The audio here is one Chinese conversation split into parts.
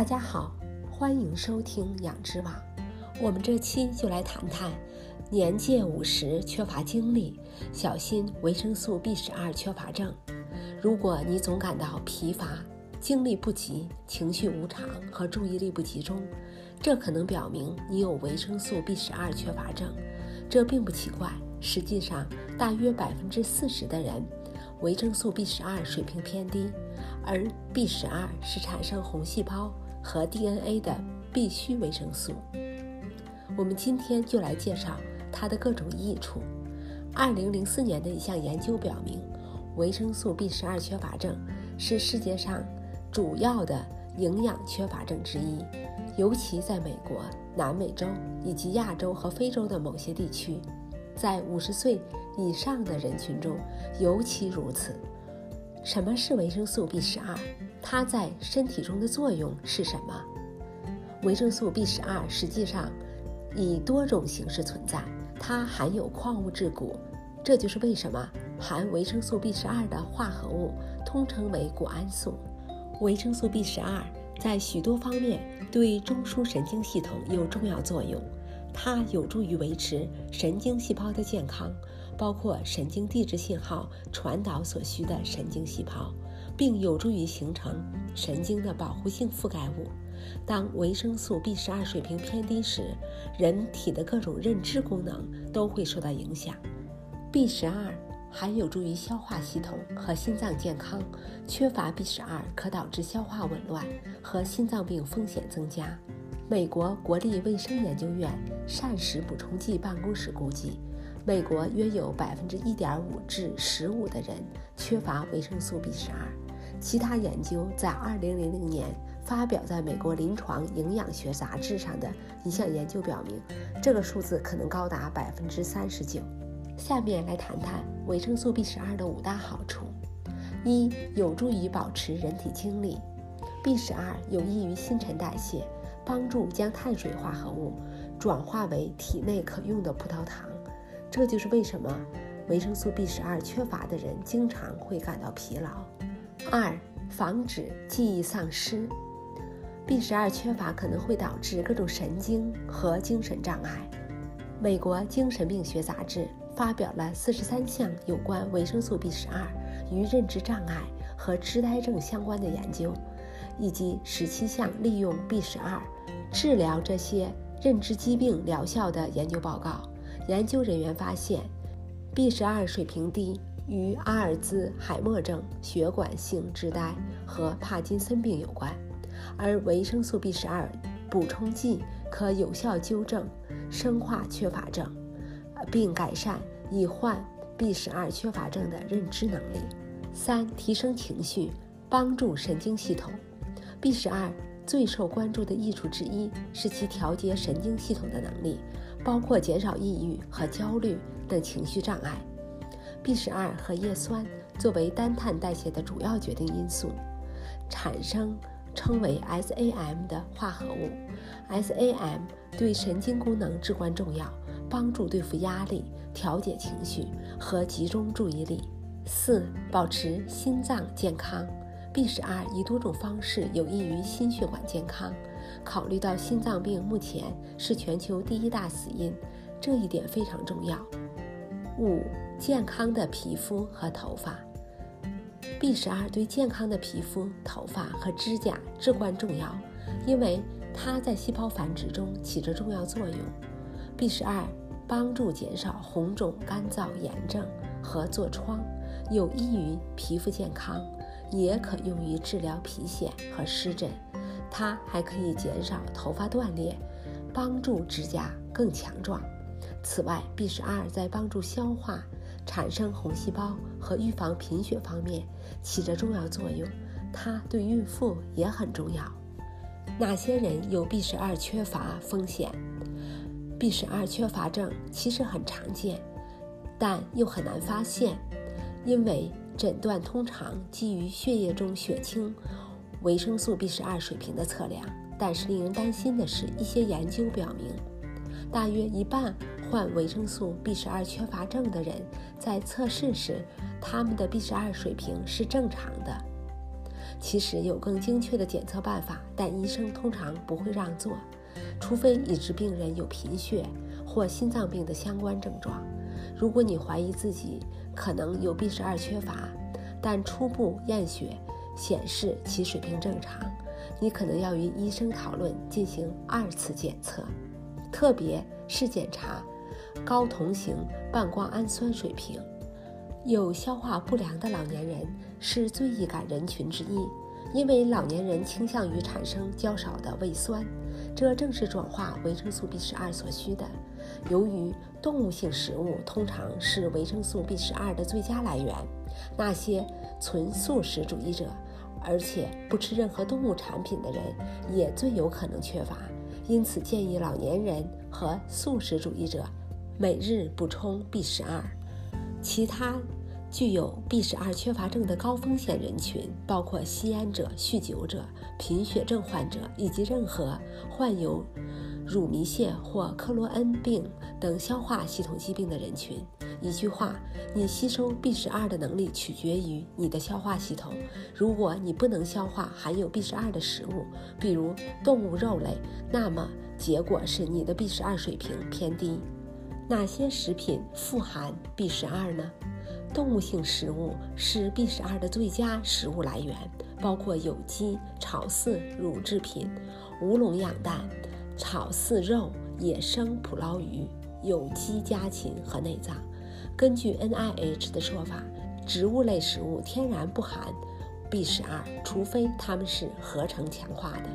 大家好，欢迎收听养殖网。我们这期就来谈谈年届五十缺乏精力，小心维生素 B 十二缺乏症。如果你总感到疲乏、精力不及、情绪无常和注意力不集中，这可能表明你有维生素 B 十二缺乏症。这并不奇怪，实际上大约百分之四十的人维生素 B 十二水平偏低，而 B 十二是产生红细胞和 DNA 的必需维生素。我们今天就来介绍它的各种益处。二零零四年的一项研究表明，维生素 B 十二缺乏症是世界上主要的营养缺乏症之一，尤其在美国、南美洲以及亚洲和非洲的某些地区，在五十岁以上的人群中尤其如此。什么是维生素 B 十二？它在身体中的作用是什么？维生素 B 十二实际上以多种形式存在，它含有矿物质钴，这就是为什么含维生素 B 十二的化合物通称为谷氨素。维生素 B 十二在许多方面对中枢神经系统有重要作用，它有助于维持神经细胞的健康，包括神经递质信号传导所需的神经细胞，并有助于形成神经的保护性覆盖物。当维生素 B 十二水平偏低时，人体的各种认知功能都会受到影响。B 十二还有助于消化系统和心脏健康，缺乏 B 十二可导致消化紊乱和心脏病风险增加。美国国立卫生研究院膳食补充剂办公室估计，美国约有百分之一点五至十五的人缺乏维生素 B 十二。其他研究在二零零零年。发表在美国临床营养学杂志上的一项研究表明，这个数字可能高达百分之三十九。下面来谈谈维生素 B 十二的五大好处：一、有助于保持人体精力。B 十二有益于新陈代谢，帮助将碳水化合物转化为体内可用的葡萄糖。这就是为什么维生素 B 十二缺乏的人经常会感到疲劳。二、防止记忆丧失。B 十二缺乏可能会导致各种神经和精神障碍。美国精神病学杂志发表了四十三项有关维生素 B 十二与认知障碍和痴呆症相关的研究，以及十七项利用 B 十二治疗这些认知疾病疗效的研究报告。研究人员发现，B 十二水平低与阿尔兹海默症、血管性痴呆和帕金森病有关。而维生素 B 十二补充剂可有效纠正生化缺乏症，并改善已患 B 十二缺乏症的认知能力。三、提升情绪，帮助神经系统。B 十二最受关注的益处之一是其调节神经系统的能力，包括减少抑郁和焦虑等情绪障碍。B 十二和叶酸作为单碳代谢的主要决定因素，产生。称为 SAM 的化合物，SAM 对神经功能至关重要，帮助对付压力、调节情绪和集中注意力。四、保持心脏健康。B 十二以多种方式有益于心血管健康。考虑到心脏病目前是全球第一大死因，这一点非常重要。五、健康的皮肤和头发。B 十二对健康的皮肤、头发和指甲至关重要，因为它在细胞繁殖中起着重要作用。B 十二帮助减少红肿、干燥、炎症和痤疮，有益于皮肤健康，也可用于治疗皮癣和湿疹。它还可以减少头发断裂，帮助指甲更强壮。此外，B 十二在帮助消化。产生红细胞和预防贫血方面起着重要作用，它对孕妇也很重要。哪些人有 B 十二缺乏风险？B 十二缺乏症其实很常见，但又很难发现，因为诊断通常基于血液中血清维生素 B 十二水平的测量。但是令人担心的是，一些研究表明，大约一半。患维生素 B 十二缺乏症的人，在测试时，他们的 B 十二水平是正常的。其实有更精确的检测办法，但医生通常不会让做，除非已知病人有贫血或心脏病的相关症状。如果你怀疑自己可能有 B 十二缺乏，但初步验血显示其水平正常，你可能要与医生讨论进行二次检测，特别是检查高同型半胱氨酸水平。有消化不良的老年人是最易感人群之一，因为老年人倾向于产生较少的胃酸，这正是转化维生素 B 十二所需的。由于动物性食物通常是维生素 B 十二的最佳来源，那些纯素食主义者，而且不吃任何动物产品的人，也最有可能缺乏。因此，建议老年人和素食主义者每日补充 B 十二。其他具有 B 十二缺乏症的高风险人群包括吸烟者、酗酒者、贫血症患者以及任何患有乳糜泻或克罗恩病等消化系统疾病的人群。一句话，你吸收 B 十二的能力取决于你的消化系统。如果你不能消化含有 B 十二的食物，比如动物肉类，那么结果是你的 B 十二水平偏低。哪些食品富含 B 十二呢？动物性食物是 B 十二的最佳食物来源，包括有机草饲乳制品、无笼养蛋、草饲肉、野生捕捞鱼、有机家禽和内脏。根据 NIH 的说法，植物类食物天然不含 B 十二，除非它们是合成强化的。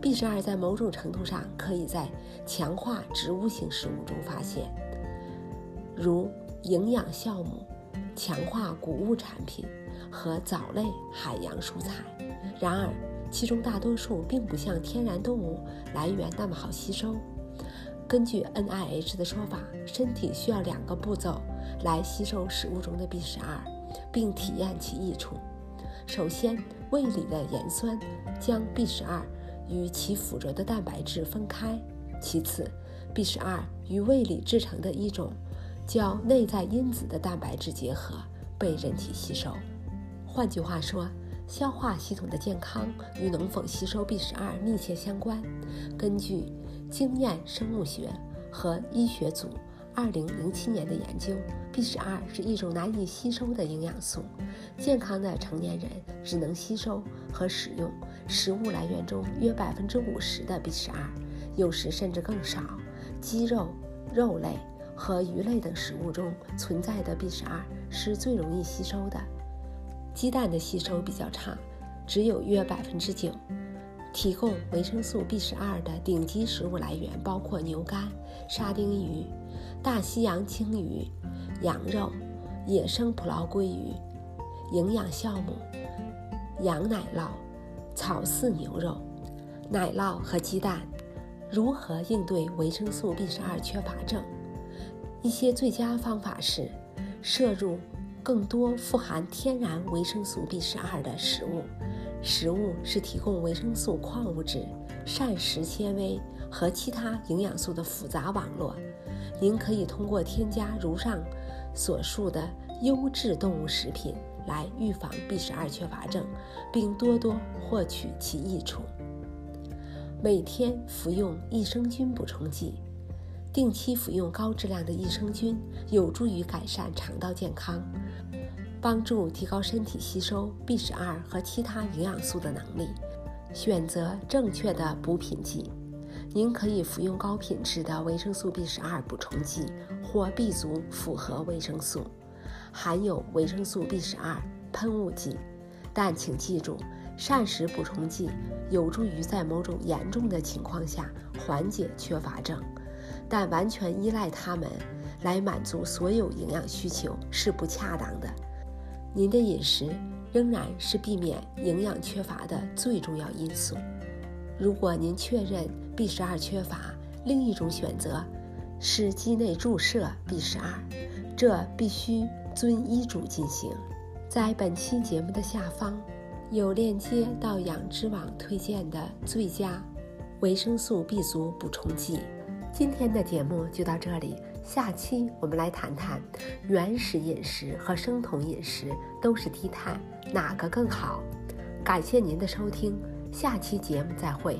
B 十二在某种程度上可以在强化植物性食物中发现，如营养酵母、强化谷物产品和藻类、海洋蔬菜。然而，其中大多数并不像天然动物来源那么好吸收。根据 NIH 的说法，身体需要两个步骤来吸收食物中的 B 十二，并体验其益处。首先，胃里的盐酸将 B 十二。与其附着的蛋白质分开。其次，B 十二与胃里制成的一种叫内在因子的蛋白质结合，被人体吸收。换句话说，消化系统的健康与能否吸收 B 十二密切相关。根据经验生物学和医学组。二零零七年的研究，B 十二是一种难以吸收的营养素。健康的成年人只能吸收和使用食物来源中约百分之五十的 B 十二，有时甚至更少。鸡肉、肉类和鱼类等食物中存在的 B 十二是最容易吸收的。鸡蛋的吸收比较差，只有约百分之九。提供维生素 B 十二的顶级食物来源包括牛肝、沙丁鱼。大西洋青鱼、羊肉、野生捕捞鲑鱼、营养酵母、羊奶酪、草饲牛肉、奶酪和鸡蛋。如何应对维生素 B 十二缺乏症？一些最佳方法是摄入更多富含天然维生素 B 十二的食物。食物是提供维生素、矿物质、膳食纤维和其他营养素的复杂网络。您可以通过添加如上所述的优质动物食品来预防 B 十二缺乏症，并多多获取其益处。每天服用益生菌补充剂，定期服用高质量的益生菌有助于改善肠道健康，帮助提高身体吸收 B 十二和其他营养素的能力。选择正确的补品剂。您可以服用高品质的维生素 B 十二补充剂或 B 族复合维生素，含有维生素 B 十二喷雾剂。但请记住，膳食补充剂有助于在某种严重的情况下缓解缺乏症，但完全依赖它们来满足所有营养需求是不恰当的。您的饮食仍然是避免营养缺乏的最重要因素。如果您确认 B 十二缺乏，另一种选择是肌内注射 B 十二，这必须遵医嘱进行。在本期节目的下方有链接到养殖网推荐的最佳维生素 B 族补充剂。今天的节目就到这里，下期我们来谈谈原始饮食和生酮饮食都是低碳，哪个更好？感谢您的收听，下期节目再会。